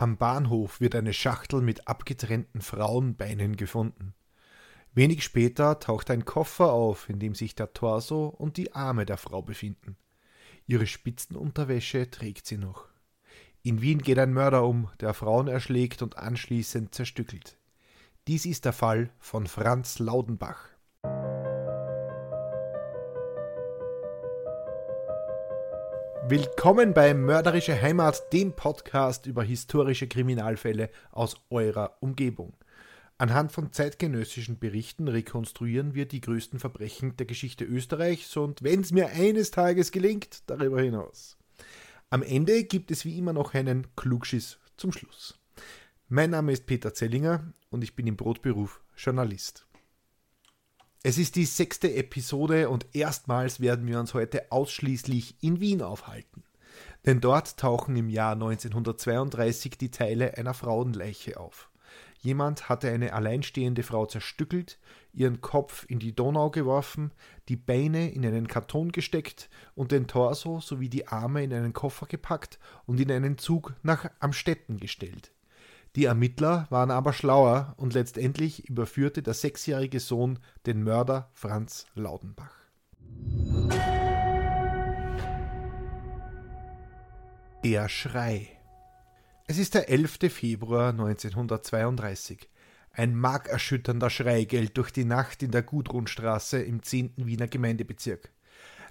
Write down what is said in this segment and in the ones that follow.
Am Bahnhof wird eine Schachtel mit abgetrennten Frauenbeinen gefunden. Wenig später taucht ein Koffer auf, in dem sich der Torso und die Arme der Frau befinden. Ihre Spitzenunterwäsche trägt sie noch. In Wien geht ein Mörder um, der Frauen erschlägt und anschließend zerstückelt. Dies ist der Fall von Franz Laudenbach. Willkommen bei Mörderische Heimat, dem Podcast über historische Kriminalfälle aus eurer Umgebung. Anhand von zeitgenössischen Berichten rekonstruieren wir die größten Verbrechen der Geschichte Österreichs und wenn es mir eines Tages gelingt, darüber hinaus. Am Ende gibt es wie immer noch einen Klugschiss zum Schluss. Mein Name ist Peter Zellinger und ich bin im Brotberuf Journalist. Es ist die sechste Episode und erstmals werden wir uns heute ausschließlich in Wien aufhalten. Denn dort tauchen im Jahr 1932 die Teile einer Frauenleiche auf. Jemand hatte eine alleinstehende Frau zerstückelt, ihren Kopf in die Donau geworfen, die Beine in einen Karton gesteckt und den Torso sowie die Arme in einen Koffer gepackt und in einen Zug nach Amstetten gestellt. Die Ermittler waren aber schlauer und letztendlich überführte der sechsjährige Sohn den Mörder Franz Laudenbach. Der Schrei. Es ist der 11. Februar 1932. Ein markerschütternder Schrei gellt durch die Nacht in der Gudrunstraße im 10. Wiener Gemeindebezirk.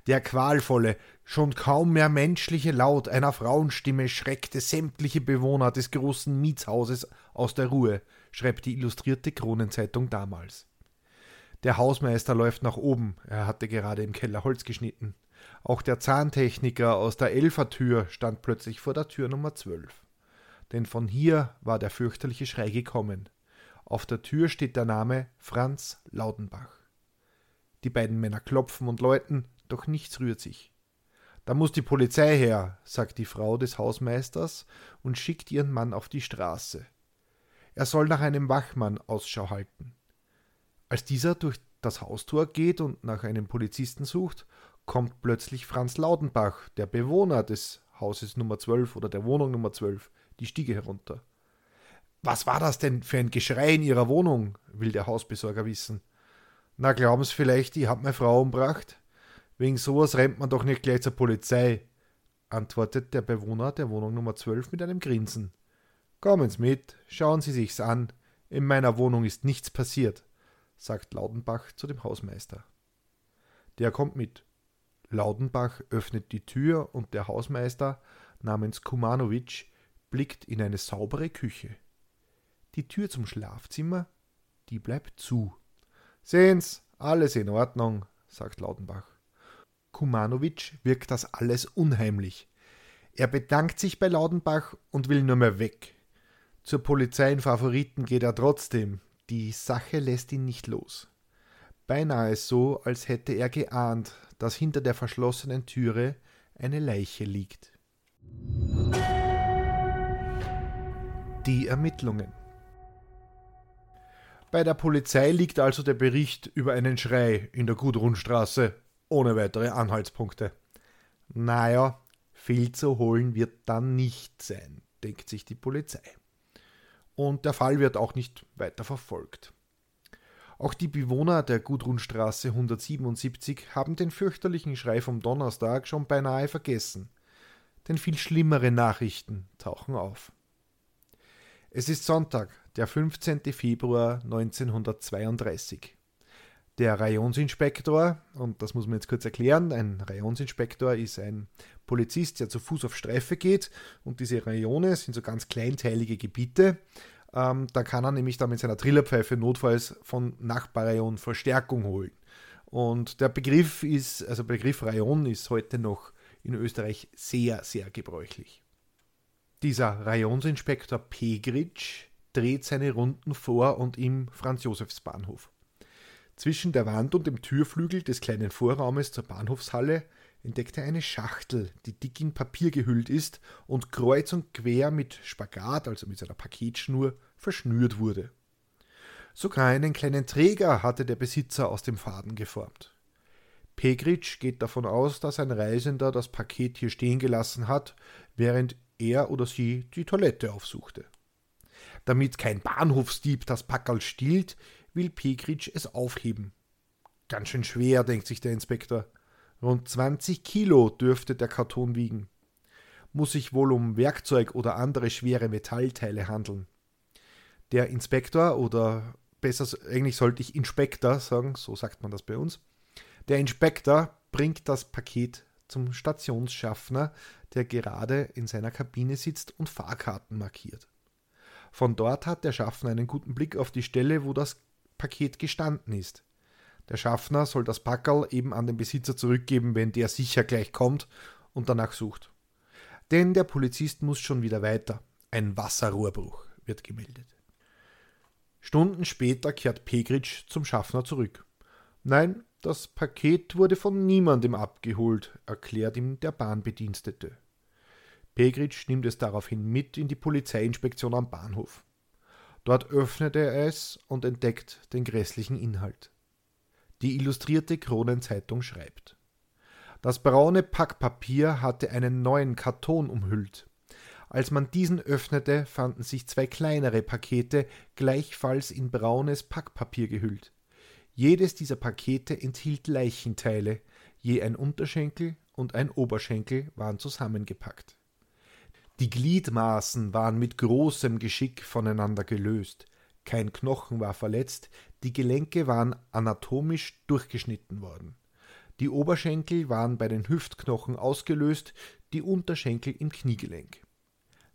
Der qualvolle, schon kaum mehr menschliche Laut einer Frauenstimme schreckte sämtliche Bewohner des großen Mietshauses aus der Ruhe, schreibt die illustrierte Kronenzeitung damals. Der Hausmeister läuft nach oben, er hatte gerade im Keller Holz geschnitten. Auch der Zahntechniker aus der Elfertür stand plötzlich vor der Tür Nummer 12. Denn von hier war der fürchterliche Schrei gekommen. Auf der Tür steht der Name Franz Laudenbach. Die beiden Männer klopfen und läuten, doch nichts rührt sich. Da muss die Polizei her, sagt die Frau des Hausmeisters und schickt ihren Mann auf die Straße. Er soll nach einem Wachmann Ausschau halten. Als dieser durch das Haustor geht und nach einem Polizisten sucht, kommt plötzlich Franz Laudenbach, der Bewohner des Hauses Nummer 12 oder der Wohnung Nummer 12, die Stiege herunter. Was war das denn für ein Geschrei in Ihrer Wohnung? will der Hausbesorger wissen. Na, glauben Sie vielleicht, ich hab meine Frau umbracht? Wegen sowas rennt man doch nicht gleich zur Polizei, antwortet der Bewohner der Wohnung Nummer 12 mit einem Grinsen. Kommen Sie mit, schauen Sie sich's an. In meiner Wohnung ist nichts passiert, sagt Laudenbach zu dem Hausmeister. Der kommt mit. Laudenbach öffnet die Tür und der Hausmeister namens Kumanowitsch blickt in eine saubere Küche. Die Tür zum Schlafzimmer, die bleibt zu. Sehen's, alles in Ordnung, sagt Laudenbach. Kumanowitsch wirkt das alles unheimlich. Er bedankt sich bei Laudenbach und will nur mehr weg. Zur Polizei in Favoriten geht er trotzdem. Die Sache lässt ihn nicht los. Beinahe so, als hätte er geahnt, dass hinter der verschlossenen Türe eine Leiche liegt. Die Ermittlungen. Bei der Polizei liegt also der Bericht über einen Schrei in der Gudrunstraße ohne weitere Anhaltspunkte. Naja, viel zu holen wird dann nicht sein, denkt sich die Polizei. Und der Fall wird auch nicht weiter verfolgt. Auch die Bewohner der Gudrunstraße 177 haben den fürchterlichen Schrei vom Donnerstag schon beinahe vergessen. Denn viel schlimmere Nachrichten tauchen auf. Es ist Sonntag, der 15. Februar 1932. Der Rayonsinspektor, und das muss man jetzt kurz erklären, ein Rayonsinspektor ist ein Polizist, der zu Fuß auf Streife geht und diese Rayone sind so ganz kleinteilige Gebiete. Ähm, da kann er nämlich dann mit seiner Trillerpfeife notfalls von Nachbarrayon Verstärkung holen. Und der Begriff ist, also Begriff Rayon ist heute noch in Österreich sehr, sehr gebräuchlich. Dieser Rayonsinspektor Pegritsch dreht seine Runden vor und im Franz-Josefs-Bahnhof. Zwischen der Wand und dem Türflügel des kleinen Vorraumes zur Bahnhofshalle entdeckt er eine Schachtel, die dick in Papier gehüllt ist und kreuz und quer mit Spagat, also mit seiner Paketschnur, verschnürt wurde. Sogar einen kleinen Träger hatte der Besitzer aus dem Faden geformt. Pegritsch geht davon aus, dass ein Reisender das Paket hier stehen gelassen hat, während er oder sie die Toilette aufsuchte. Damit kein Bahnhofsdieb das Packerl stiehlt, will Pegritsch es aufheben. Ganz schön schwer, denkt sich der Inspektor. Rund 20 Kilo dürfte der Karton wiegen. Muss sich wohl um Werkzeug oder andere schwere Metallteile handeln. Der Inspektor oder besser eigentlich sollte ich Inspektor sagen, so sagt man das bei uns. Der Inspektor bringt das Paket zum Stationsschaffner, der gerade in seiner Kabine sitzt und Fahrkarten markiert. Von dort hat der Schaffner einen guten Blick auf die Stelle, wo das Paket gestanden ist. Der Schaffner soll das Packerl eben an den Besitzer zurückgeben, wenn der sicher gleich kommt und danach sucht. Denn der Polizist muss schon wieder weiter. Ein Wasserrohrbruch wird gemeldet. Stunden später kehrt Pegritsch zum Schaffner zurück. Nein, das Paket wurde von niemandem abgeholt, erklärt ihm der Bahnbedienstete. Pegritsch nimmt es daraufhin mit in die Polizeiinspektion am Bahnhof. Dort öffnet er es und entdeckt den grässlichen Inhalt. Die illustrierte Kronenzeitung schreibt. Das braune Packpapier hatte einen neuen Karton umhüllt. Als man diesen öffnete, fanden sich zwei kleinere Pakete, gleichfalls in braunes Packpapier gehüllt. Jedes dieser Pakete enthielt Leichenteile, je ein Unterschenkel und ein Oberschenkel waren zusammengepackt. Die Gliedmaßen waren mit großem Geschick voneinander gelöst, kein Knochen war verletzt, die Gelenke waren anatomisch durchgeschnitten worden. Die Oberschenkel waren bei den Hüftknochen ausgelöst, die Unterschenkel im Kniegelenk.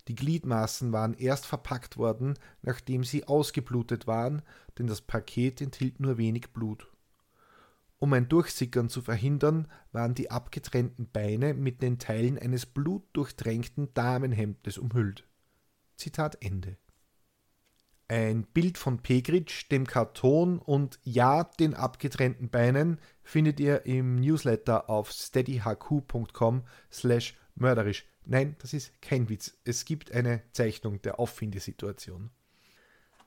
Die Gliedmaßen waren erst verpackt worden, nachdem sie ausgeblutet waren, denn das Paket enthielt nur wenig Blut. Um ein Durchsickern zu verhindern, waren die abgetrennten Beine mit den Teilen eines blutdurchtränkten Damenhemdes umhüllt. Zitat Ende. Ein Bild von Pegritsch, dem Karton und ja, den abgetrennten Beinen findet ihr im Newsletter auf steadyhq.com slash mörderisch. Nein, das ist kein Witz. Es gibt eine Zeichnung der Auffindesituation.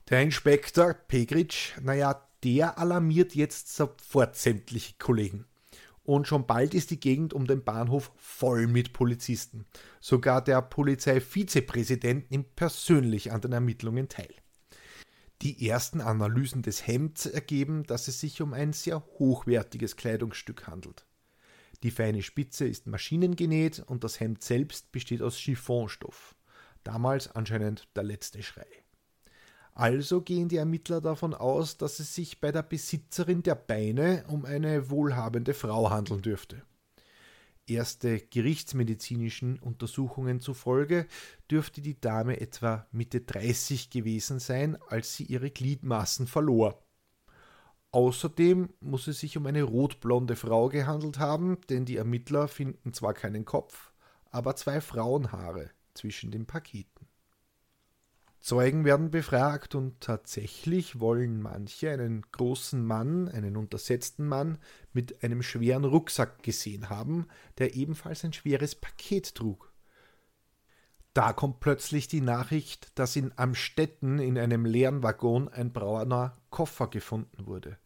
Der Inspektor Pegritsch, naja, der alarmiert jetzt sofort sämtliche Kollegen. Und schon bald ist die Gegend um den Bahnhof voll mit Polizisten. Sogar der Polizeivizepräsident nimmt persönlich an den Ermittlungen teil. Die ersten Analysen des Hemds ergeben, dass es sich um ein sehr hochwertiges Kleidungsstück handelt. Die feine Spitze ist maschinengenäht und das Hemd selbst besteht aus Chiffonstoff. Damals anscheinend der letzte Schrei. Also gehen die Ermittler davon aus, dass es sich bei der Besitzerin der Beine um eine wohlhabende Frau handeln dürfte. Erste gerichtsmedizinischen Untersuchungen zufolge dürfte die Dame etwa Mitte 30 gewesen sein, als sie ihre Gliedmaßen verlor. Außerdem muss es sich um eine rotblonde Frau gehandelt haben, denn die Ermittler finden zwar keinen Kopf, aber zwei Frauenhaare zwischen den Paketen. Zeugen werden befragt und tatsächlich wollen manche einen großen Mann, einen untersetzten Mann mit einem schweren Rucksack gesehen haben, der ebenfalls ein schweres Paket trug. Da kommt plötzlich die Nachricht, dass in Amstetten in einem leeren Waggon ein brauner Koffer gefunden wurde.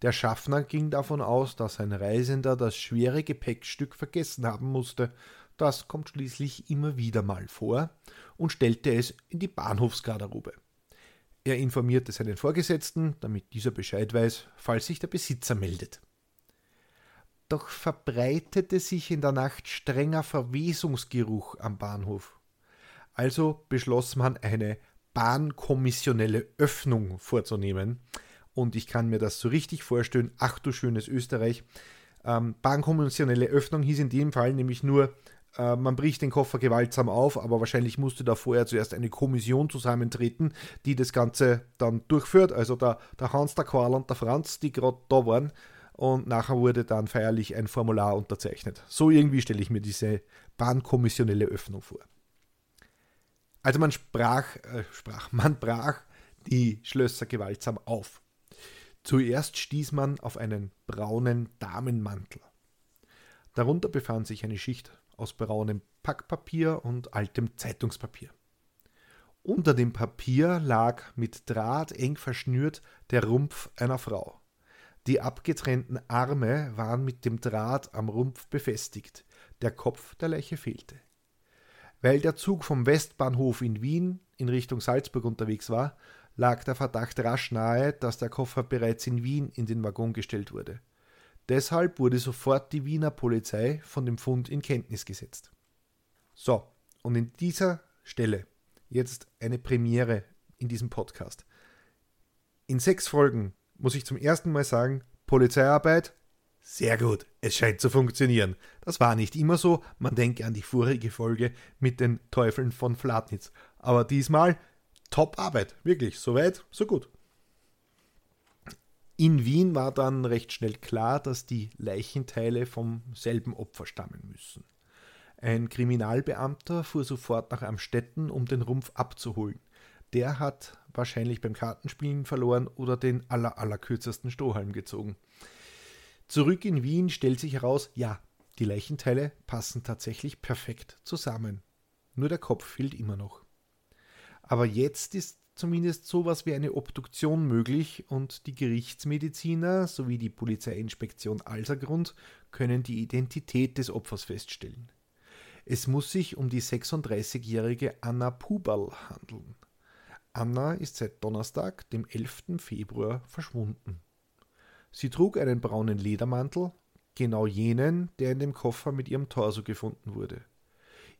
Der Schaffner ging davon aus, dass ein Reisender das schwere Gepäckstück vergessen haben musste das kommt schließlich immer wieder mal vor und stellte es in die Bahnhofsgarderobe. Er informierte seinen Vorgesetzten, damit dieser Bescheid weiß, falls sich der Besitzer meldet. Doch verbreitete sich in der Nacht strenger Verwesungsgeruch am Bahnhof. Also beschloss man eine bahnkommissionelle Öffnung vorzunehmen. Und ich kann mir das so richtig vorstellen, ach du schönes Österreich. Ähm, bahnkommissionelle Öffnung hieß in dem Fall nämlich nur, äh, man bricht den Koffer gewaltsam auf, aber wahrscheinlich musste da vorher zuerst eine Kommission zusammentreten, die das Ganze dann durchführt. Also der, der Hans, der Karl und der Franz, die gerade da waren. Und nachher wurde dann feierlich ein Formular unterzeichnet. So irgendwie stelle ich mir diese bahnkommissionelle Öffnung vor. Also man sprach, äh, sprach, man brach die Schlösser gewaltsam auf. Zuerst stieß man auf einen braunen Damenmantel. Darunter befand sich eine Schicht aus braunem Packpapier und altem Zeitungspapier. Unter dem Papier lag mit Draht eng verschnürt der Rumpf einer Frau. Die abgetrennten Arme waren mit dem Draht am Rumpf befestigt, der Kopf der Leiche fehlte. Weil der Zug vom Westbahnhof in Wien in Richtung Salzburg unterwegs war, lag der Verdacht rasch nahe, dass der Koffer bereits in Wien in den Waggon gestellt wurde. Deshalb wurde sofort die Wiener Polizei von dem Fund in Kenntnis gesetzt. So, und in dieser Stelle jetzt eine Premiere in diesem Podcast. In sechs Folgen muss ich zum ersten Mal sagen, Polizeiarbeit, sehr gut, es scheint zu funktionieren. Das war nicht immer so, man denke an die vorige Folge mit den Teufeln von Flatnitz. Aber diesmal Top-Arbeit, wirklich, so weit, so gut. In Wien war dann recht schnell klar, dass die Leichenteile vom selben Opfer stammen müssen. Ein Kriminalbeamter fuhr sofort nach Amstetten, um den Rumpf abzuholen. Der hat wahrscheinlich beim Kartenspielen verloren oder den aller, allerkürzesten Strohhalm gezogen. Zurück in Wien stellt sich heraus, ja, die Leichenteile passen tatsächlich perfekt zusammen. Nur der Kopf fehlt immer noch. Aber jetzt ist zumindest sowas wie eine Obduktion möglich und die Gerichtsmediziner sowie die Polizeiinspektion Alsergrund können die Identität des Opfers feststellen. Es muss sich um die 36-jährige Anna Puberl handeln. Anna ist seit Donnerstag, dem 11. Februar, verschwunden. Sie trug einen braunen Ledermantel, genau jenen, der in dem Koffer mit ihrem Torso gefunden wurde.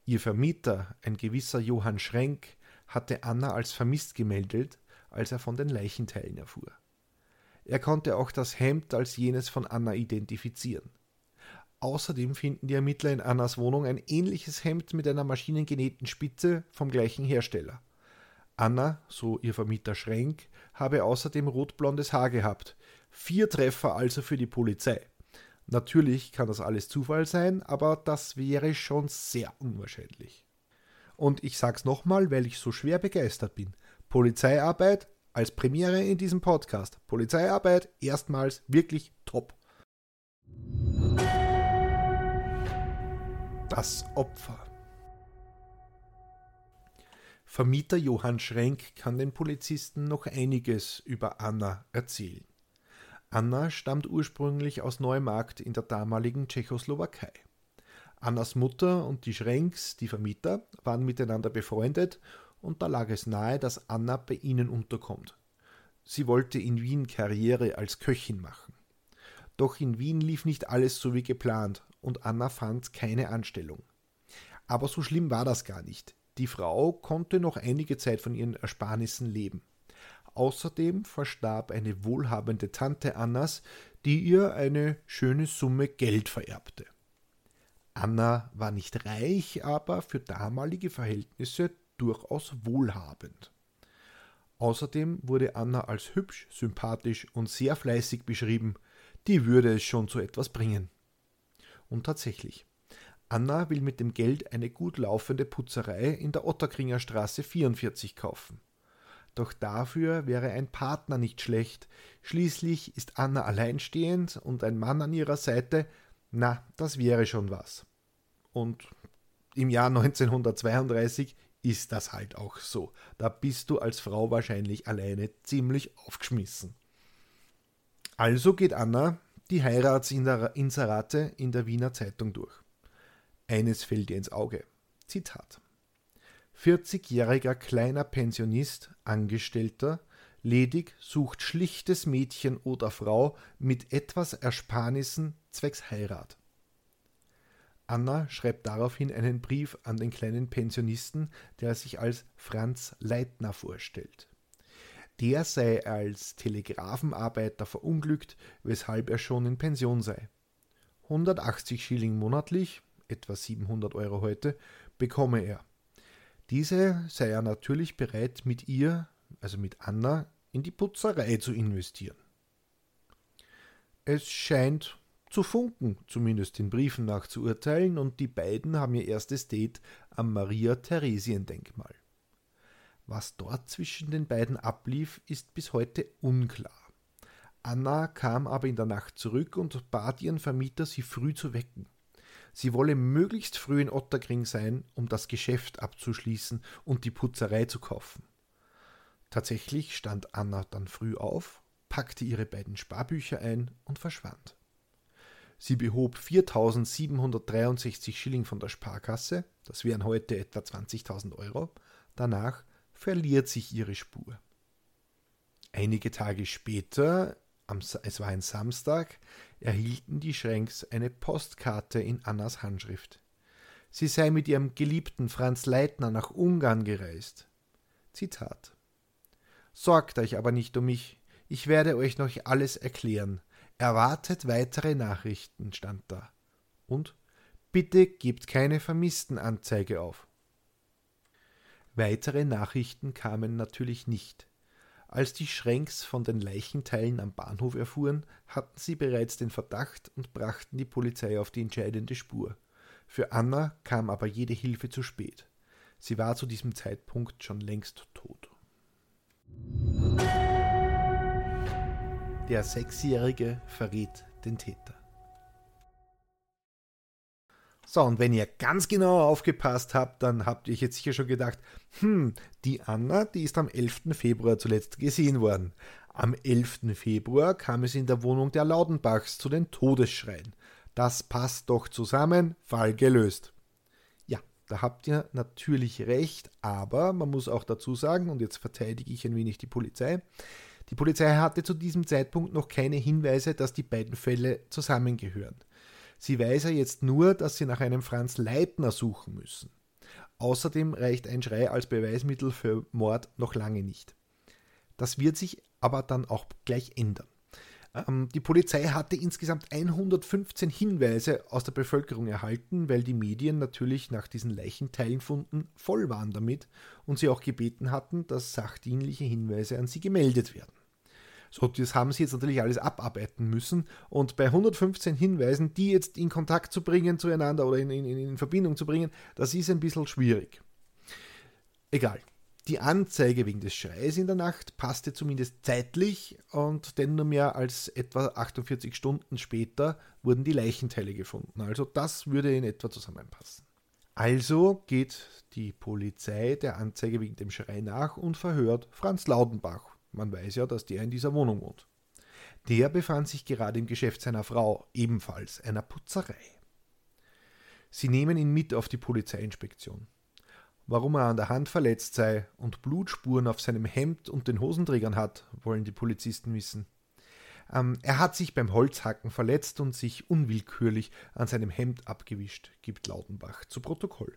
Ihr Vermieter, ein gewisser Johann Schrenk, hatte Anna als vermisst gemeldet, als er von den Leichenteilen erfuhr. Er konnte auch das Hemd als jenes von Anna identifizieren. Außerdem finden die Ermittler in Annas Wohnung ein ähnliches Hemd mit einer maschinengenähten Spitze vom gleichen Hersteller. Anna, so ihr Vermieter Schrenk, habe außerdem rotblondes Haar gehabt. Vier Treffer also für die Polizei. Natürlich kann das alles Zufall sein, aber das wäre schon sehr unwahrscheinlich. Und ich sag's nochmal, weil ich so schwer begeistert bin. Polizeiarbeit als Premiere in diesem Podcast. Polizeiarbeit erstmals wirklich top. Das Opfer. Vermieter Johann Schrenk kann den Polizisten noch einiges über Anna erzählen. Anna stammt ursprünglich aus Neumarkt in der damaligen Tschechoslowakei. Annas Mutter und die Schrenks, die Vermieter, waren miteinander befreundet und da lag es nahe, dass Anna bei ihnen unterkommt. Sie wollte in Wien Karriere als Köchin machen. Doch in Wien lief nicht alles so wie geplant und Anna fand keine Anstellung. Aber so schlimm war das gar nicht. Die Frau konnte noch einige Zeit von ihren Ersparnissen leben. Außerdem verstarb eine wohlhabende Tante Annas, die ihr eine schöne Summe Geld vererbte. Anna war nicht reich, aber für damalige Verhältnisse durchaus wohlhabend. Außerdem wurde Anna als hübsch, sympathisch und sehr fleißig beschrieben, die würde es schon zu etwas bringen. Und tatsächlich, Anna will mit dem Geld eine gut laufende Putzerei in der Otterkringer Straße 44 kaufen. Doch dafür wäre ein Partner nicht schlecht. Schließlich ist Anna alleinstehend und ein Mann an ihrer Seite, na, das wäre schon was. Und im Jahr 1932 ist das halt auch so. Da bist du als Frau wahrscheinlich alleine ziemlich aufgeschmissen. Also geht Anna die Heiratsinserate in der Wiener Zeitung durch. Eines fällt ihr ins Auge. Zitat. 40-jähriger kleiner Pensionist, Angestellter, ledig, sucht schlichtes Mädchen oder Frau mit etwas Ersparnissen zwecks Heirat. Anna schreibt daraufhin einen Brief an den kleinen Pensionisten, der sich als Franz Leitner vorstellt. Der sei als Telegrafenarbeiter verunglückt, weshalb er schon in Pension sei. 180 Schilling monatlich, etwa 700 Euro heute, bekomme er. Diese sei er natürlich bereit, mit ihr, also mit Anna, in die Putzerei zu investieren. Es scheint zu funken, zumindest den Briefen nach zu urteilen, und die beiden haben ihr erstes Date am Maria-Theresien-Denkmal. Was dort zwischen den beiden ablief, ist bis heute unklar. Anna kam aber in der Nacht zurück und bat ihren Vermieter, sie früh zu wecken. Sie wolle möglichst früh in Otterkring sein, um das Geschäft abzuschließen und die Putzerei zu kaufen. Tatsächlich stand Anna dann früh auf, packte ihre beiden Sparbücher ein und verschwand. Sie behob 4.763 Schilling von der Sparkasse, das wären heute etwa 20.000 Euro. Danach verliert sich ihre Spur. Einige Tage später, es war ein Samstag, erhielten die Schränks eine Postkarte in Annas Handschrift. Sie sei mit ihrem geliebten Franz Leitner nach Ungarn gereist. Zitat Sorgt euch aber nicht um mich, ich werde euch noch alles erklären. Erwartet weitere Nachrichten, stand da. Und bitte gebt keine Vermisstenanzeige auf. Weitere Nachrichten kamen natürlich nicht. Als die Schränks von den Leichenteilen am Bahnhof erfuhren, hatten sie bereits den Verdacht und brachten die Polizei auf die entscheidende Spur. Für Anna kam aber jede Hilfe zu spät. Sie war zu diesem Zeitpunkt schon längst tot. Der Sechsjährige verrät den Täter. So, und wenn ihr ganz genau aufgepasst habt, dann habt ihr euch jetzt sicher schon gedacht, hm, die Anna, die ist am 11. Februar zuletzt gesehen worden. Am 11. Februar kam es in der Wohnung der Laudenbachs zu den Todesschreien. Das passt doch zusammen, Fall gelöst. Ja, da habt ihr natürlich recht, aber man muss auch dazu sagen, und jetzt verteidige ich ein wenig die Polizei, die Polizei hatte zu diesem Zeitpunkt noch keine Hinweise, dass die beiden Fälle zusammengehören. Sie weiß ja jetzt nur, dass sie nach einem Franz Leitner suchen müssen. Außerdem reicht ein Schrei als Beweismittel für Mord noch lange nicht. Das wird sich aber dann auch gleich ändern. Ähm, die Polizei hatte insgesamt 115 Hinweise aus der Bevölkerung erhalten, weil die Medien natürlich nach diesen Leichenteilenfunden voll waren damit und sie auch gebeten hatten, dass sachdienliche Hinweise an sie gemeldet werden. So, das haben sie jetzt natürlich alles abarbeiten müssen. Und bei 115 Hinweisen, die jetzt in Kontakt zu bringen zueinander oder in, in, in Verbindung zu bringen, das ist ein bisschen schwierig. Egal. Die Anzeige wegen des Schreis in der Nacht passte zumindest zeitlich und denn nur mehr als etwa 48 Stunden später wurden die Leichenteile gefunden. Also das würde in etwa zusammenpassen. Also geht die Polizei der Anzeige wegen dem Schrei nach und verhört Franz Laudenbach. Man weiß ja, dass der in dieser Wohnung wohnt. Der befand sich gerade im Geschäft seiner Frau, ebenfalls einer Putzerei. Sie nehmen ihn mit auf die Polizeiinspektion. Warum er an der Hand verletzt sei und Blutspuren auf seinem Hemd und den Hosenträgern hat, wollen die Polizisten wissen. Ähm, er hat sich beim Holzhacken verletzt und sich unwillkürlich an seinem Hemd abgewischt, gibt Lautenbach zu Protokoll.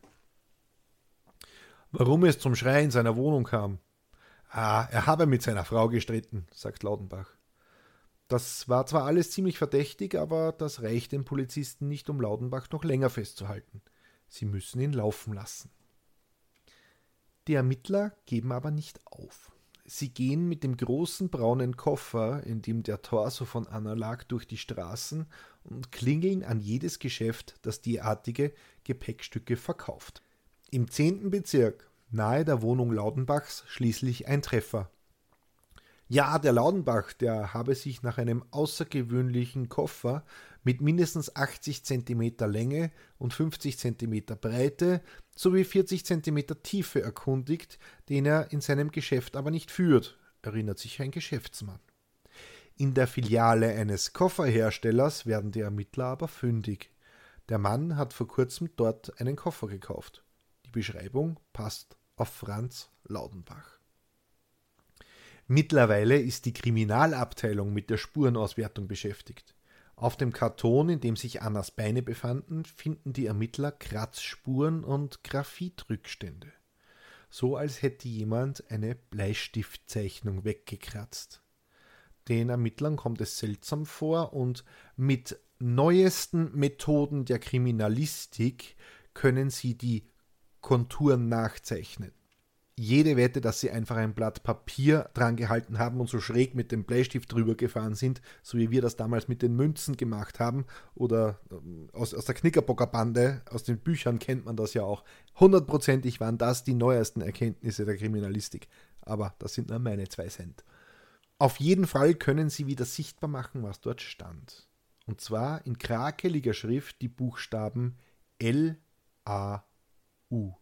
Warum es zum Schrei in seiner Wohnung kam? Ah, er habe mit seiner Frau gestritten, sagt Lautenbach. Das war zwar alles ziemlich verdächtig, aber das reicht den Polizisten nicht, um Laudenbach noch länger festzuhalten. Sie müssen ihn laufen lassen. Die Ermittler geben aber nicht auf. Sie gehen mit dem großen braunen Koffer, in dem der Torso von Anna lag, durch die Straßen und klingeln an jedes Geschäft, das derartige Gepäckstücke verkauft. Im zehnten Bezirk, nahe der Wohnung Laudenbachs, schließlich ein Treffer. Ja, der Laudenbach, der habe sich nach einem außergewöhnlichen Koffer mit mindestens 80 cm Länge und 50 cm Breite sowie 40 cm Tiefe erkundigt, den er in seinem Geschäft aber nicht führt, erinnert sich ein Geschäftsmann. In der Filiale eines Kofferherstellers werden die Ermittler aber fündig. Der Mann hat vor kurzem dort einen Koffer gekauft. Die Beschreibung passt auf Franz Laudenbach. Mittlerweile ist die Kriminalabteilung mit der Spurenauswertung beschäftigt. Auf dem Karton, in dem sich Annas Beine befanden, finden die Ermittler Kratzspuren und Graphitrückstände. So als hätte jemand eine Bleistiftzeichnung weggekratzt. Den Ermittlern kommt es seltsam vor und mit neuesten Methoden der Kriminalistik können sie die Konturen nachzeichnen jede Wette, dass sie einfach ein Blatt Papier dran gehalten haben und so schräg mit dem Bleistift drüber gefahren sind, so wie wir das damals mit den Münzen gemacht haben oder ähm, aus, aus der Knickerbockerbande, aus den Büchern kennt man das ja auch. Hundertprozentig waren das die neuesten Erkenntnisse der Kriminalistik. Aber das sind nur meine zwei Cent. Auf jeden Fall können sie wieder sichtbar machen, was dort stand. Und zwar in krakeliger Schrift die Buchstaben L, A, U.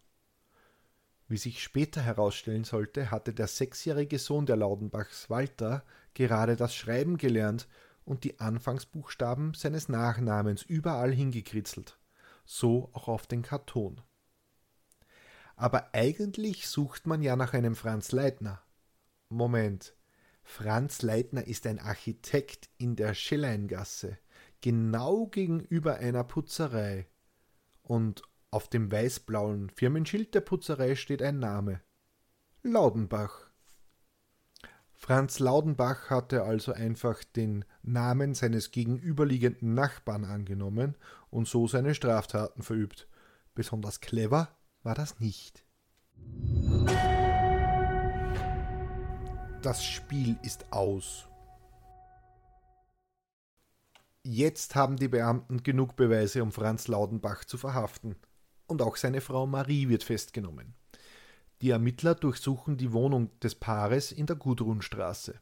Wie sich später herausstellen sollte, hatte der sechsjährige Sohn der Laudenbachs, Walter, gerade das Schreiben gelernt und die Anfangsbuchstaben seines Nachnamens überall hingekritzelt, so auch auf den Karton. Aber eigentlich sucht man ja nach einem Franz Leitner. Moment, Franz Leitner ist ein Architekt in der Schelleingasse, genau gegenüber einer Putzerei. Und auf dem weißblauen Firmenschild der Putzerei steht ein Name. Laudenbach. Franz Laudenbach hatte also einfach den Namen seines gegenüberliegenden Nachbarn angenommen und so seine Straftaten verübt. Besonders clever war das nicht. Das Spiel ist aus. Jetzt haben die Beamten genug Beweise, um Franz Laudenbach zu verhaften. Und auch seine Frau Marie wird festgenommen. Die Ermittler durchsuchen die Wohnung des Paares in der Gudrunstraße.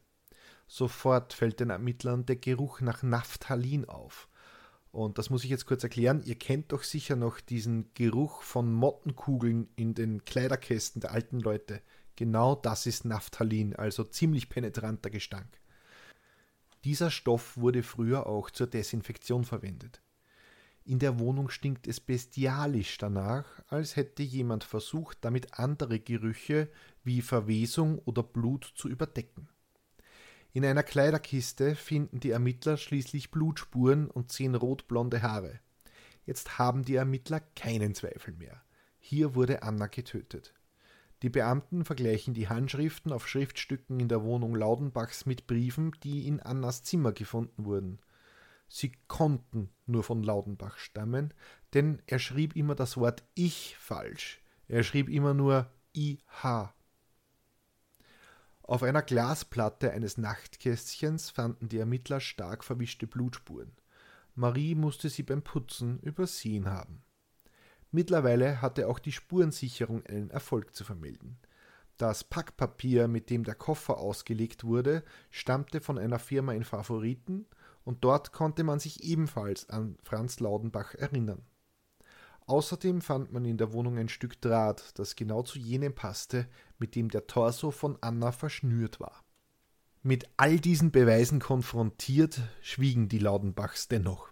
Sofort fällt den Ermittlern der Geruch nach Naphthalin auf. Und das muss ich jetzt kurz erklären. Ihr kennt doch sicher noch diesen Geruch von Mottenkugeln in den Kleiderkästen der alten Leute. Genau das ist Naphthalin, also ziemlich penetranter Gestank. Dieser Stoff wurde früher auch zur Desinfektion verwendet. In der Wohnung stinkt es bestialisch danach, als hätte jemand versucht, damit andere Gerüche wie Verwesung oder Blut zu überdecken. In einer Kleiderkiste finden die Ermittler schließlich Blutspuren und zehn rotblonde Haare. Jetzt haben die Ermittler keinen Zweifel mehr. Hier wurde Anna getötet. Die Beamten vergleichen die Handschriften auf Schriftstücken in der Wohnung Laudenbachs mit Briefen, die in Annas Zimmer gefunden wurden. Sie konnten nur von Laudenbach stammen, denn er schrieb immer das Wort Ich falsch. Er schrieb immer nur IH. Auf einer Glasplatte eines Nachtkästchens fanden die Ermittler stark verwischte Blutspuren. Marie musste sie beim Putzen übersehen haben. Mittlerweile hatte auch die Spurensicherung einen Erfolg zu vermelden. Das Packpapier, mit dem der Koffer ausgelegt wurde, stammte von einer Firma in Favoriten und dort konnte man sich ebenfalls an Franz Laudenbach erinnern. Außerdem fand man in der Wohnung ein Stück Draht, das genau zu jenem passte, mit dem der Torso von Anna verschnürt war. Mit all diesen Beweisen konfrontiert, schwiegen die Laudenbachs dennoch.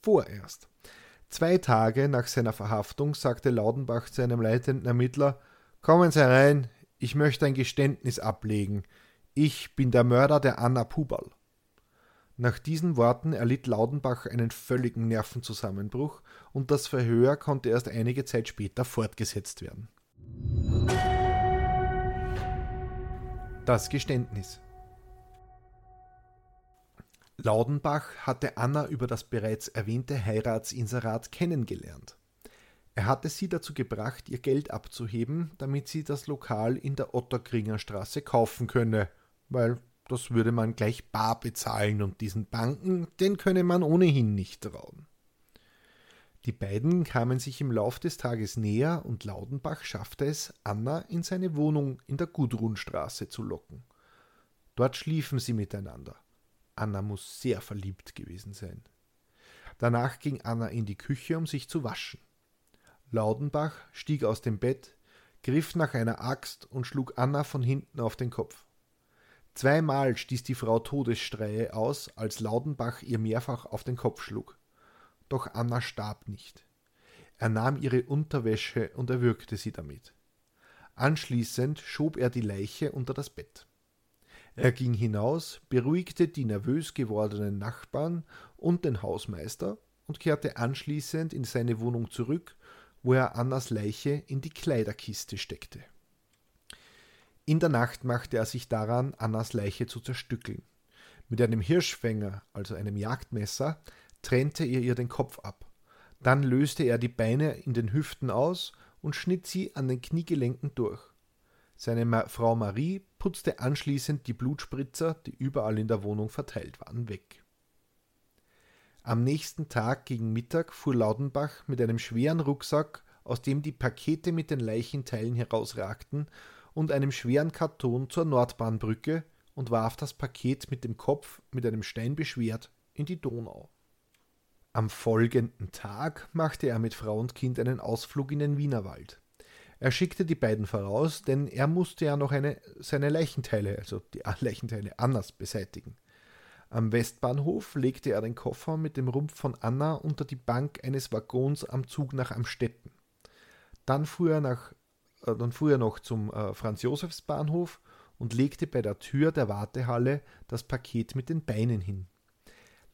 Vorerst. Zwei Tage nach seiner Verhaftung sagte Laudenbach zu einem leitenden Ermittler Kommen Sie herein, ich möchte ein Geständnis ablegen. Ich bin der Mörder der Anna Pubal. Nach diesen Worten erlitt Laudenbach einen völligen Nervenzusammenbruch und das Verhör konnte erst einige Zeit später fortgesetzt werden. Das Geständnis Laudenbach hatte Anna über das bereits erwähnte Heiratsinserat kennengelernt. Er hatte sie dazu gebracht, ihr Geld abzuheben, damit sie das Lokal in der Otterkringer Straße kaufen könne, weil das würde man gleich bar bezahlen und diesen Banken, den könne man ohnehin nicht trauen. Die beiden kamen sich im Lauf des Tages näher und Laudenbach schaffte es, Anna in seine Wohnung in der Gudrunstraße zu locken. Dort schliefen sie miteinander. Anna muss sehr verliebt gewesen sein. Danach ging Anna in die Küche, um sich zu waschen. Laudenbach stieg aus dem Bett, griff nach einer Axt und schlug Anna von hinten auf den Kopf. Zweimal stieß die Frau Todesstreie aus, als Laudenbach ihr mehrfach auf den Kopf schlug. Doch Anna starb nicht. Er nahm ihre Unterwäsche und erwürgte sie damit. Anschließend schob er die Leiche unter das Bett. Er ging hinaus, beruhigte die nervös gewordenen Nachbarn und den Hausmeister und kehrte anschließend in seine Wohnung zurück, wo er Annas Leiche in die Kleiderkiste steckte. In der Nacht machte er sich daran, Annas Leiche zu zerstückeln. Mit einem Hirschfänger, also einem Jagdmesser, trennte er ihr den Kopf ab. Dann löste er die Beine in den Hüften aus und schnitt sie an den Kniegelenken durch. Seine Ma Frau Marie putzte anschließend die Blutspritzer, die überall in der Wohnung verteilt waren, weg. Am nächsten Tag gegen Mittag fuhr Laudenbach mit einem schweren Rucksack, aus dem die Pakete mit den Leichenteilen herausragten, und einem schweren Karton zur Nordbahnbrücke und warf das Paket mit dem Kopf mit einem Stein beschwert in die Donau. Am folgenden Tag machte er mit Frau und Kind einen Ausflug in den Wienerwald. Er schickte die beiden voraus, denn er musste ja noch eine, seine Leichenteile, also die Leichenteile Annas, beseitigen. Am Westbahnhof legte er den Koffer mit dem Rumpf von Anna unter die Bank eines Waggons am Zug nach Amstetten. Dann fuhr er, nach, äh, dann fuhr er noch zum äh, Franz-Josefs-Bahnhof und legte bei der Tür der Wartehalle das Paket mit den Beinen hin.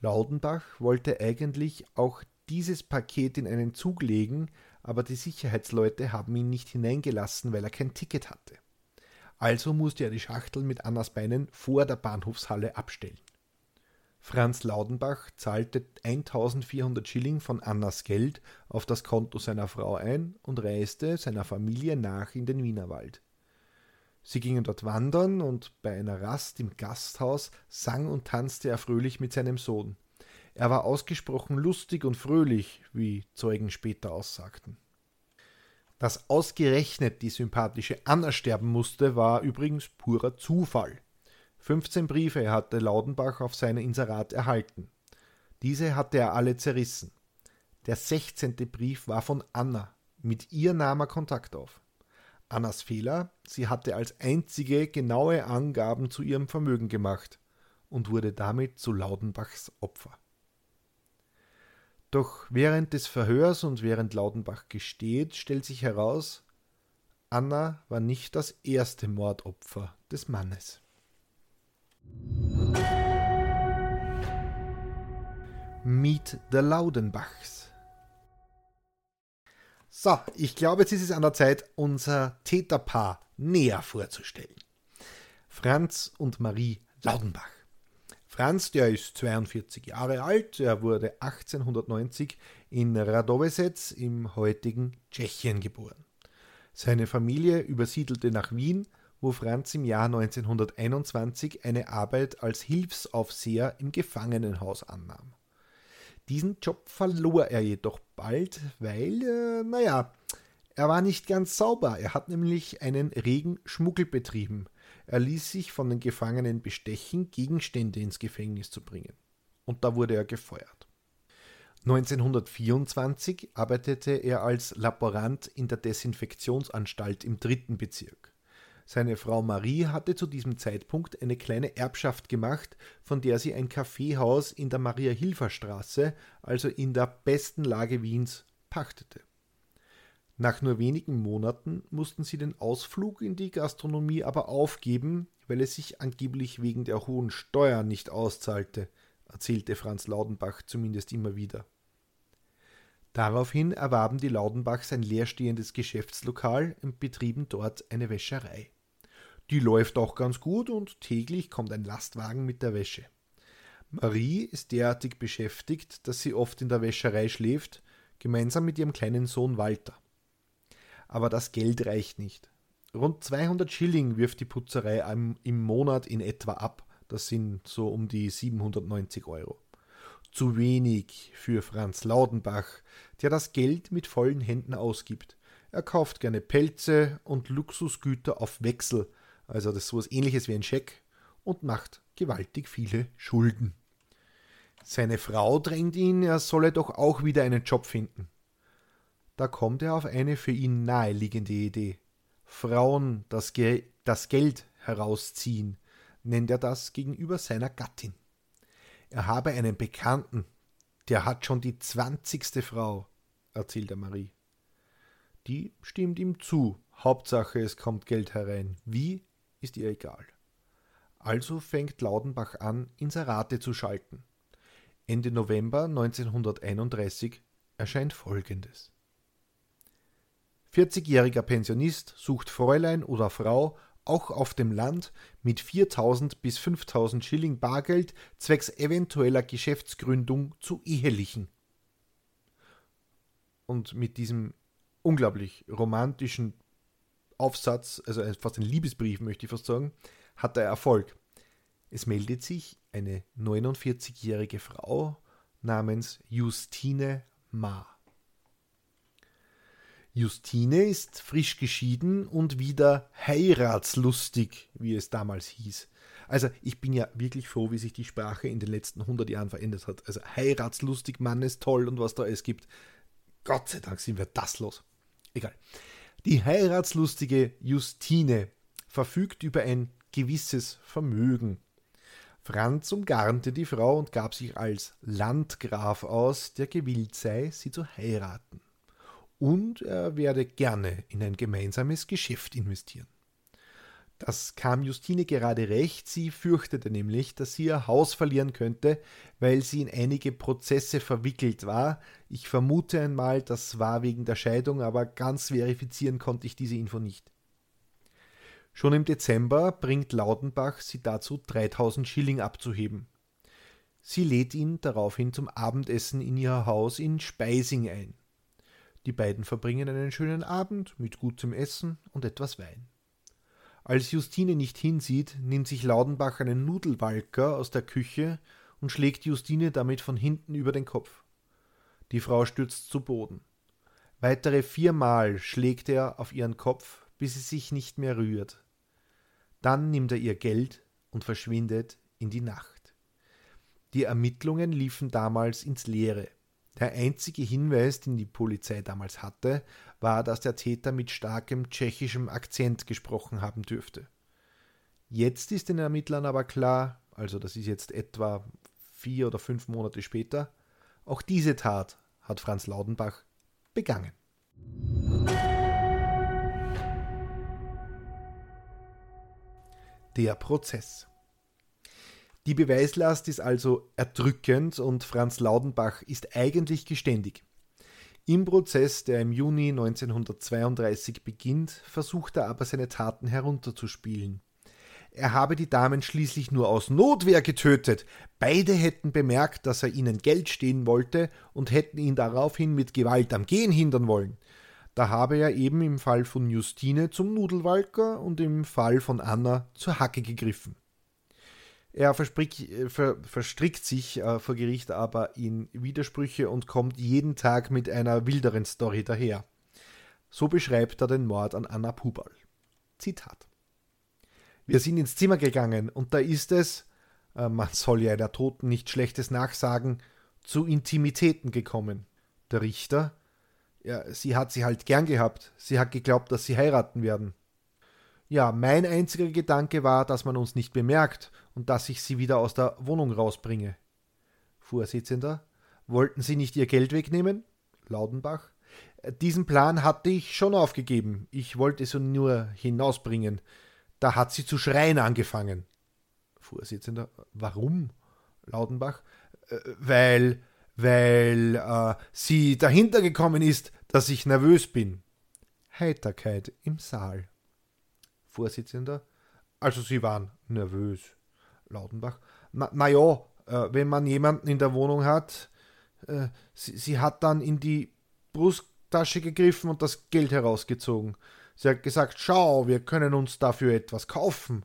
Laudenbach wollte eigentlich auch dieses Paket in einen Zug legen, aber die Sicherheitsleute haben ihn nicht hineingelassen, weil er kein Ticket hatte. Also musste er die Schachtel mit Annas Beinen vor der Bahnhofshalle abstellen. Franz Laudenbach zahlte 1400 Schilling von Annas Geld auf das Konto seiner Frau ein und reiste seiner Familie nach in den Wienerwald. Sie gingen dort wandern und bei einer Rast im Gasthaus sang und tanzte er fröhlich mit seinem Sohn. Er war ausgesprochen lustig und fröhlich, wie Zeugen später aussagten. Dass ausgerechnet die sympathische Anna sterben musste, war übrigens purer Zufall. 15 Briefe hatte Laudenbach auf seine Inserat erhalten. Diese hatte er alle zerrissen. Der 16. Brief war von Anna. Mit ihr nahm er Kontakt auf. Annas Fehler, sie hatte als einzige genaue Angaben zu ihrem Vermögen gemacht und wurde damit zu Laudenbachs Opfer. Doch während des Verhörs und während Laudenbach gesteht, stellt sich heraus, Anna war nicht das erste Mordopfer des Mannes. Meet the Laudenbachs. So, ich glaube, jetzt ist es an der Zeit, unser Täterpaar näher vorzustellen. Franz und Marie Laudenbach. Franz, der ist 42 Jahre alt, er wurde 1890 in Radovesec im heutigen Tschechien geboren. Seine Familie übersiedelte nach Wien, wo Franz im Jahr 1921 eine Arbeit als Hilfsaufseher im Gefangenenhaus annahm. Diesen Job verlor er jedoch bald, weil, äh, naja, er war nicht ganz sauber. Er hat nämlich einen regen Schmuggel betrieben. Er ließ sich von den Gefangenen bestechen, Gegenstände ins Gefängnis zu bringen. Und da wurde er gefeuert. 1924 arbeitete er als Laborant in der Desinfektionsanstalt im dritten Bezirk. Seine Frau Marie hatte zu diesem Zeitpunkt eine kleine Erbschaft gemacht, von der sie ein Kaffeehaus in der Maria-Hilfer-Straße, also in der besten Lage Wiens, pachtete. Nach nur wenigen Monaten mussten sie den Ausflug in die Gastronomie aber aufgeben, weil es sich angeblich wegen der hohen Steuern nicht auszahlte, erzählte Franz Laudenbach zumindest immer wieder. Daraufhin erwarben die Laudenbachs ein leerstehendes Geschäftslokal und betrieben dort eine Wäscherei. Die läuft auch ganz gut und täglich kommt ein Lastwagen mit der Wäsche. Marie ist derartig beschäftigt, dass sie oft in der Wäscherei schläft, gemeinsam mit ihrem kleinen Sohn Walter aber das Geld reicht nicht. Rund 200 Schilling wirft die Putzerei im Monat in etwa ab. Das sind so um die 790 Euro. Zu wenig für Franz Laudenbach, der das Geld mit vollen Händen ausgibt. Er kauft gerne Pelze und Luxusgüter auf Wechsel, also das ist sowas ähnliches wie ein Scheck, und macht gewaltig viele Schulden. Seine Frau drängt ihn, er solle doch auch wieder einen Job finden. Da kommt er auf eine für ihn naheliegende Idee. Frauen das, Ge das Geld herausziehen, nennt er das gegenüber seiner Gattin. Er habe einen Bekannten, der hat schon die zwanzigste Frau, erzählt er Marie. Die stimmt ihm zu. Hauptsache, es kommt Geld herein. Wie, ist ihr egal. Also fängt Laudenbach an, Inserate zu schalten. Ende November 1931 erscheint Folgendes. 40-jähriger Pensionist sucht Fräulein oder Frau auch auf dem Land mit 4000 bis 5000 Schilling Bargeld zwecks eventueller Geschäftsgründung zu ehelichen. Und mit diesem unglaublich romantischen Aufsatz, also fast ein Liebesbrief möchte ich fast sagen, hat er Erfolg. Es meldet sich eine 49-jährige Frau namens Justine Ma. Justine ist frisch geschieden und wieder heiratslustig, wie es damals hieß. Also ich bin ja wirklich froh, wie sich die Sprache in den letzten 100 Jahren verändert hat. Also heiratslustig, Mann ist toll und was da es gibt. Gott sei Dank sind wir das los. Egal. Die heiratslustige Justine verfügt über ein gewisses Vermögen. Franz umgarnte die Frau und gab sich als Landgraf aus, der gewillt sei, sie zu heiraten. Und er werde gerne in ein gemeinsames Geschäft investieren. Das kam Justine gerade recht, sie fürchtete nämlich, dass sie ihr Haus verlieren könnte, weil sie in einige Prozesse verwickelt war. Ich vermute einmal, das war wegen der Scheidung, aber ganz verifizieren konnte ich diese Info nicht. Schon im Dezember bringt Laudenbach sie dazu, 3000 Schilling abzuheben. Sie lädt ihn daraufhin zum Abendessen in ihr Haus in Speising ein. Die beiden verbringen einen schönen Abend mit gutem Essen und etwas Wein. Als Justine nicht hinsieht, nimmt sich Laudenbach einen Nudelwalker aus der Küche und schlägt Justine damit von hinten über den Kopf. Die Frau stürzt zu Boden. Weitere viermal schlägt er auf ihren Kopf, bis sie sich nicht mehr rührt. Dann nimmt er ihr Geld und verschwindet in die Nacht. Die Ermittlungen liefen damals ins Leere. Der einzige Hinweis, den die Polizei damals hatte, war, dass der Täter mit starkem tschechischem Akzent gesprochen haben dürfte. Jetzt ist den Ermittlern aber klar, also das ist jetzt etwa vier oder fünf Monate später, auch diese Tat hat Franz Laudenbach begangen. Der Prozess. Die Beweislast ist also erdrückend und Franz Laudenbach ist eigentlich geständig. Im Prozess, der im Juni 1932 beginnt, versucht er aber seine Taten herunterzuspielen. Er habe die Damen schließlich nur aus Notwehr getötet. Beide hätten bemerkt, dass er ihnen Geld stehlen wollte und hätten ihn daraufhin mit Gewalt am Gehen hindern wollen. Da habe er eben im Fall von Justine zum Nudelwalker und im Fall von Anna zur Hacke gegriffen. Er äh, ver, verstrickt sich äh, vor Gericht aber in Widersprüche und kommt jeden Tag mit einer wilderen Story daher. So beschreibt er den Mord an Anna Pubal. Zitat. Wir sind ins Zimmer gegangen und da ist es, äh, man soll ja der Toten nicht Schlechtes nachsagen, zu Intimitäten gekommen. Der Richter, ja, sie hat sie halt gern gehabt. Sie hat geglaubt, dass sie heiraten werden. Ja, mein einziger Gedanke war, dass man uns nicht bemerkt und dass ich sie wieder aus der Wohnung rausbringe. Vorsitzender. Wollten Sie nicht Ihr Geld wegnehmen? Laudenbach. Diesen Plan hatte ich schon aufgegeben. Ich wollte sie nur hinausbringen. Da hat sie zu schreien angefangen. Vorsitzender. Warum? Laudenbach. Äh, weil weil äh, sie dahinter gekommen ist, dass ich nervös bin. Heiterkeit im Saal. Vorsitzender. Also Sie waren nervös. Lautenbach. Na, na ja, äh, wenn man jemanden in der Wohnung hat, äh, sie, sie hat dann in die Brusttasche gegriffen und das Geld herausgezogen. Sie hat gesagt, schau, wir können uns dafür etwas kaufen.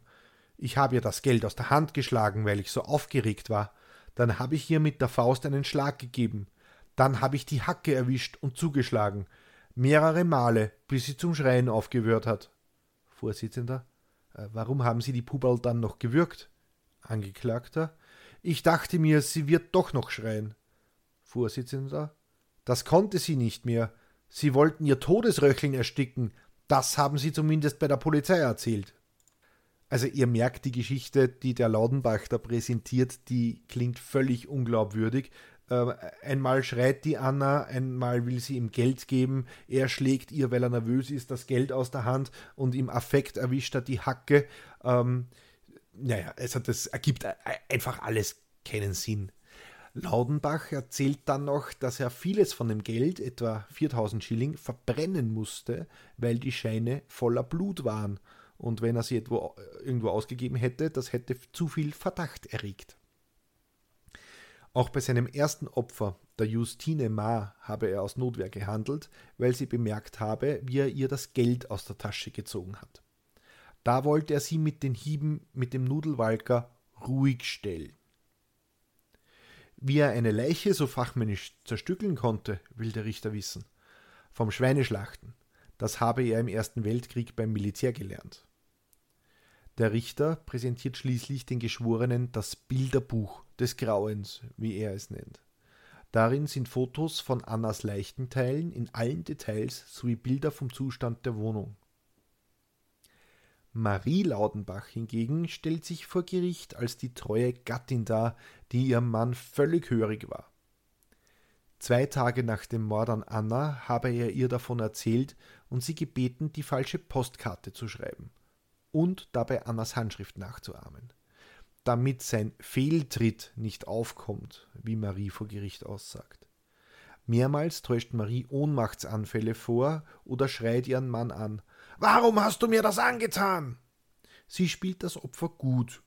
Ich habe ihr das Geld aus der Hand geschlagen, weil ich so aufgeregt war. Dann habe ich ihr mit der Faust einen Schlag gegeben. Dann habe ich die Hacke erwischt und zugeschlagen. Mehrere Male, bis sie zum Schreien aufgehört hat. Vorsitzender. Äh, warum haben Sie die Puberl dann noch gewürgt? Angeklagter. Ich dachte mir, sie wird doch noch schreien. Vorsitzender. Das konnte sie nicht mehr. Sie wollten ihr Todesröcheln ersticken. Das haben Sie zumindest bei der Polizei erzählt. Also ihr merkt, die Geschichte, die der Laudenbach da präsentiert, die klingt völlig unglaubwürdig. Äh, einmal schreit die Anna, einmal will sie ihm Geld geben, er schlägt ihr, weil er nervös ist, das Geld aus der Hand und im Affekt erwischt er die Hacke. Ähm, naja, also das ergibt einfach alles keinen Sinn. Laudenbach erzählt dann noch, dass er vieles von dem Geld, etwa 4000 Schilling, verbrennen musste, weil die Scheine voller Blut waren und wenn er sie irgendwo, irgendwo ausgegeben hätte, das hätte zu viel Verdacht erregt. Auch bei seinem ersten Opfer, der Justine Ma, habe er aus Notwehr gehandelt, weil sie bemerkt habe, wie er ihr das Geld aus der Tasche gezogen hat. Da wollte er sie mit den Hieben mit dem Nudelwalker ruhig stellen. Wie er eine Leiche so fachmännisch zerstückeln konnte, will der Richter wissen. Vom Schweineschlachten. Das habe er im Ersten Weltkrieg beim Militär gelernt. Der Richter präsentiert schließlich den Geschworenen das Bilderbuch des Grauens, wie er es nennt. Darin sind Fotos von Annas Leichtenteilen in allen Details sowie Bilder vom Zustand der Wohnung. Marie Laudenbach hingegen stellt sich vor Gericht als die treue Gattin dar, die ihrem Mann völlig hörig war. Zwei Tage nach dem Mord an Anna habe er ihr davon erzählt und sie gebeten, die falsche Postkarte zu schreiben und dabei Annas Handschrift nachzuahmen, damit sein Fehltritt nicht aufkommt, wie Marie vor Gericht aussagt. Mehrmals täuscht Marie Ohnmachtsanfälle vor oder schreit ihren Mann an. Warum hast du mir das angetan? Sie spielt das Opfer gut.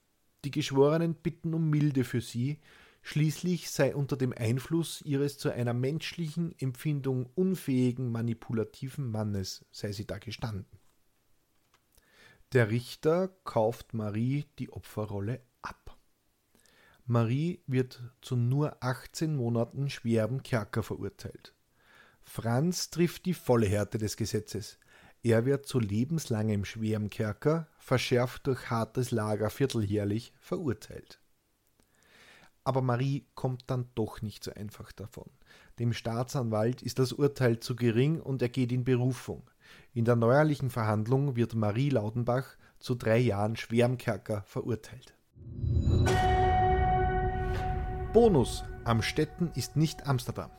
Die Geschworenen bitten um Milde für sie, schließlich sei unter dem Einfluss ihres zu einer menschlichen Empfindung unfähigen manipulativen Mannes sei sie da gestanden. Der Richter kauft Marie die Opferrolle Marie wird zu nur 18 Monaten schwerem Kerker verurteilt. Franz trifft die volle Härte des Gesetzes. Er wird zu lebenslangem schwerem Kerker, verschärft durch hartes Lager vierteljährlich, verurteilt. Aber Marie kommt dann doch nicht so einfach davon. Dem Staatsanwalt ist das Urteil zu gering und er geht in Berufung. In der neuerlichen Verhandlung wird Marie Laudenbach zu drei Jahren schwerem Kerker verurteilt. Bonus: Amstetten ist nicht Amsterdam.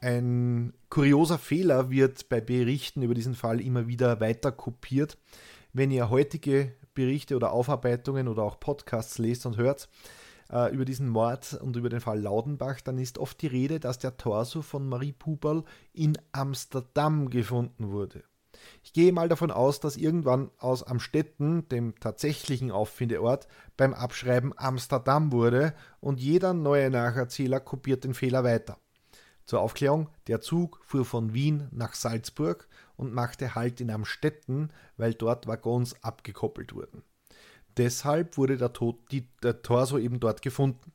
Ein kurioser Fehler wird bei Berichten über diesen Fall immer wieder weiter kopiert. Wenn ihr heutige Berichte oder Aufarbeitungen oder auch Podcasts lest und hört äh, über diesen Mord und über den Fall Laudenbach, dann ist oft die Rede, dass der Torso von Marie Puberl in Amsterdam gefunden wurde. Ich gehe mal davon aus, dass irgendwann aus Amstetten, dem tatsächlichen Auffindeort, beim Abschreiben Amsterdam wurde und jeder neue Nacherzähler kopiert den Fehler weiter. Zur Aufklärung, der Zug fuhr von Wien nach Salzburg und machte Halt in Amstetten, weil dort Waggons abgekoppelt wurden. Deshalb wurde der, Tod, die, der Torso eben dort gefunden.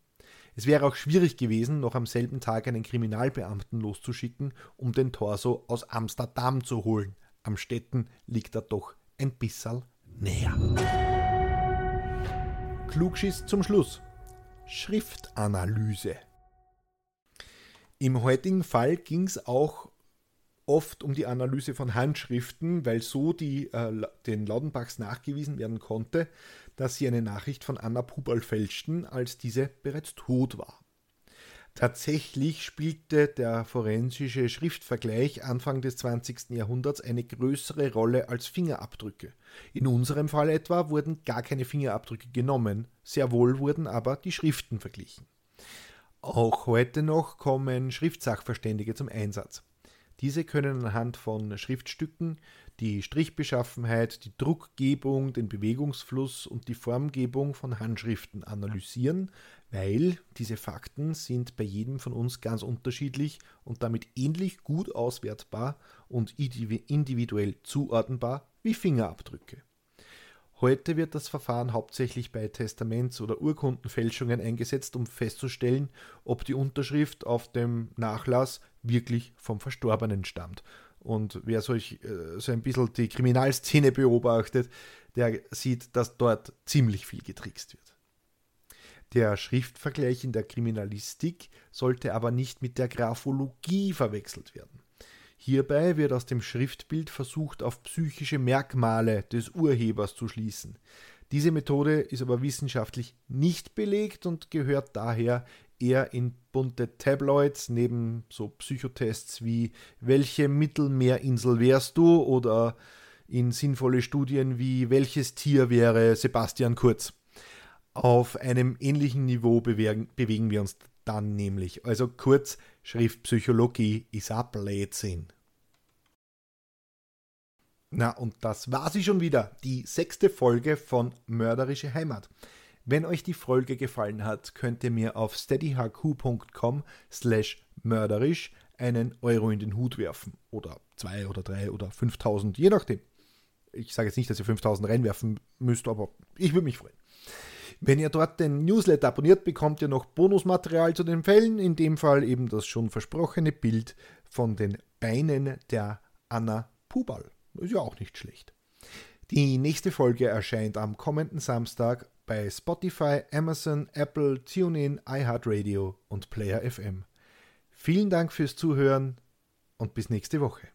Es wäre auch schwierig gewesen, noch am selben Tag einen Kriminalbeamten loszuschicken, um den Torso aus Amsterdam zu holen. Am Städten liegt er doch ein bisserl näher. Klugschiss zum Schluss. Schriftanalyse. Im heutigen Fall ging es auch oft um die Analyse von Handschriften, weil so die, äh, den Laudenbachs nachgewiesen werden konnte, dass sie eine Nachricht von Anna Pubal fälschten, als diese bereits tot war. Tatsächlich spielte der forensische Schriftvergleich Anfang des 20. Jahrhunderts eine größere Rolle als Fingerabdrücke. In unserem Fall etwa wurden gar keine Fingerabdrücke genommen, sehr wohl wurden aber die Schriften verglichen. Auch heute noch kommen Schriftsachverständige zum Einsatz. Diese können anhand von Schriftstücken die Strichbeschaffenheit, die Druckgebung, den Bewegungsfluss und die Formgebung von Handschriften analysieren, weil diese Fakten sind bei jedem von uns ganz unterschiedlich und damit ähnlich gut auswertbar und individuell zuordnenbar wie Fingerabdrücke. Heute wird das Verfahren hauptsächlich bei Testaments- oder Urkundenfälschungen eingesetzt, um festzustellen, ob die Unterschrift auf dem Nachlass wirklich vom Verstorbenen stammt. Und wer solch, äh, so ein bisschen die Kriminalszene beobachtet, der sieht, dass dort ziemlich viel getrickst wird. Der Schriftvergleich in der Kriminalistik sollte aber nicht mit der Graphologie verwechselt werden. Hierbei wird aus dem Schriftbild versucht, auf psychische Merkmale des Urhebers zu schließen. Diese Methode ist aber wissenschaftlich nicht belegt und gehört daher eher in bunte Tabloids neben so Psychotests wie welche Mittelmeerinsel wärst du oder in sinnvolle Studien wie welches Tier wäre Sebastian Kurz. Auf einem ähnlichen Niveau bewegen, bewegen wir uns dann nämlich. Also kurz, Schriftpsychologie ist ein. Na, und das war sie schon wieder, die sechste Folge von Mörderische Heimat. Wenn euch die Folge gefallen hat, könnt ihr mir auf steadyhq.com slash mörderisch einen Euro in den Hut werfen. Oder zwei oder drei oder 5000, je nachdem. Ich sage jetzt nicht, dass ihr 5000 reinwerfen müsst, aber ich würde mich freuen. Wenn ihr dort den Newsletter abonniert, bekommt ihr noch Bonusmaterial zu den Fällen, in dem Fall eben das schon versprochene Bild von den Beinen der Anna Pubal. Ist ja auch nicht schlecht. Die nächste Folge erscheint am kommenden Samstag bei Spotify, Amazon, Apple, TuneIn, iHeartRadio und Player FM. Vielen Dank fürs Zuhören und bis nächste Woche.